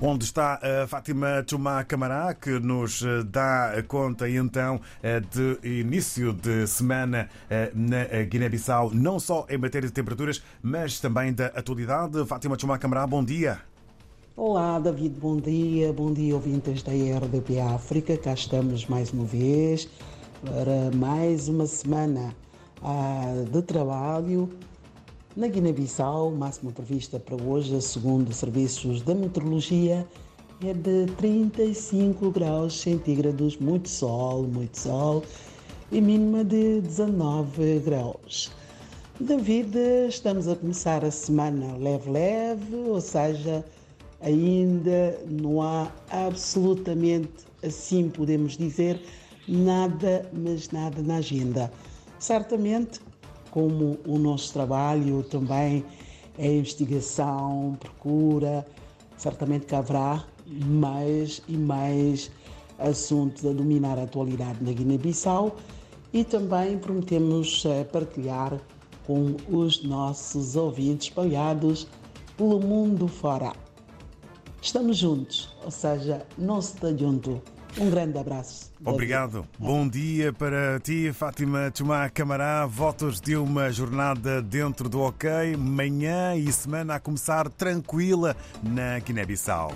onde está a Fátima Chumá Camará, que nos dá conta então de início de semana na Guiné-Bissau, não só em matéria de temperaturas, mas também da atualidade. Fátima Chumá Camará, bom dia. Olá, David, bom dia. Bom dia, ouvintes da RDP África. Cá estamos mais uma vez para mais uma semana de trabalho na Guiné-Bissau. Máxima prevista para hoje, segundo serviços da meteorologia, é de 35 graus centígrados, muito sol, muito sol, e mínima de 19 graus. David, estamos a começar a semana leve-leve, ou seja, ainda não há absolutamente, assim podemos dizer, nada, mas nada na agenda. Certamente, como o nosso trabalho também é investigação, procura, certamente que haverá mais e mais assuntos a dominar a atualidade na Guiné-Bissau e também prometemos eh, partilhar com os nossos ouvintes espalhados pelo mundo fora. Estamos juntos, ou seja, não se está junto. Um grande abraço. Obrigado. Bom dia para ti, Fátima Chumá Camará. Votos de uma jornada dentro do OK. Manhã e semana a começar tranquila na Guiné-Bissau.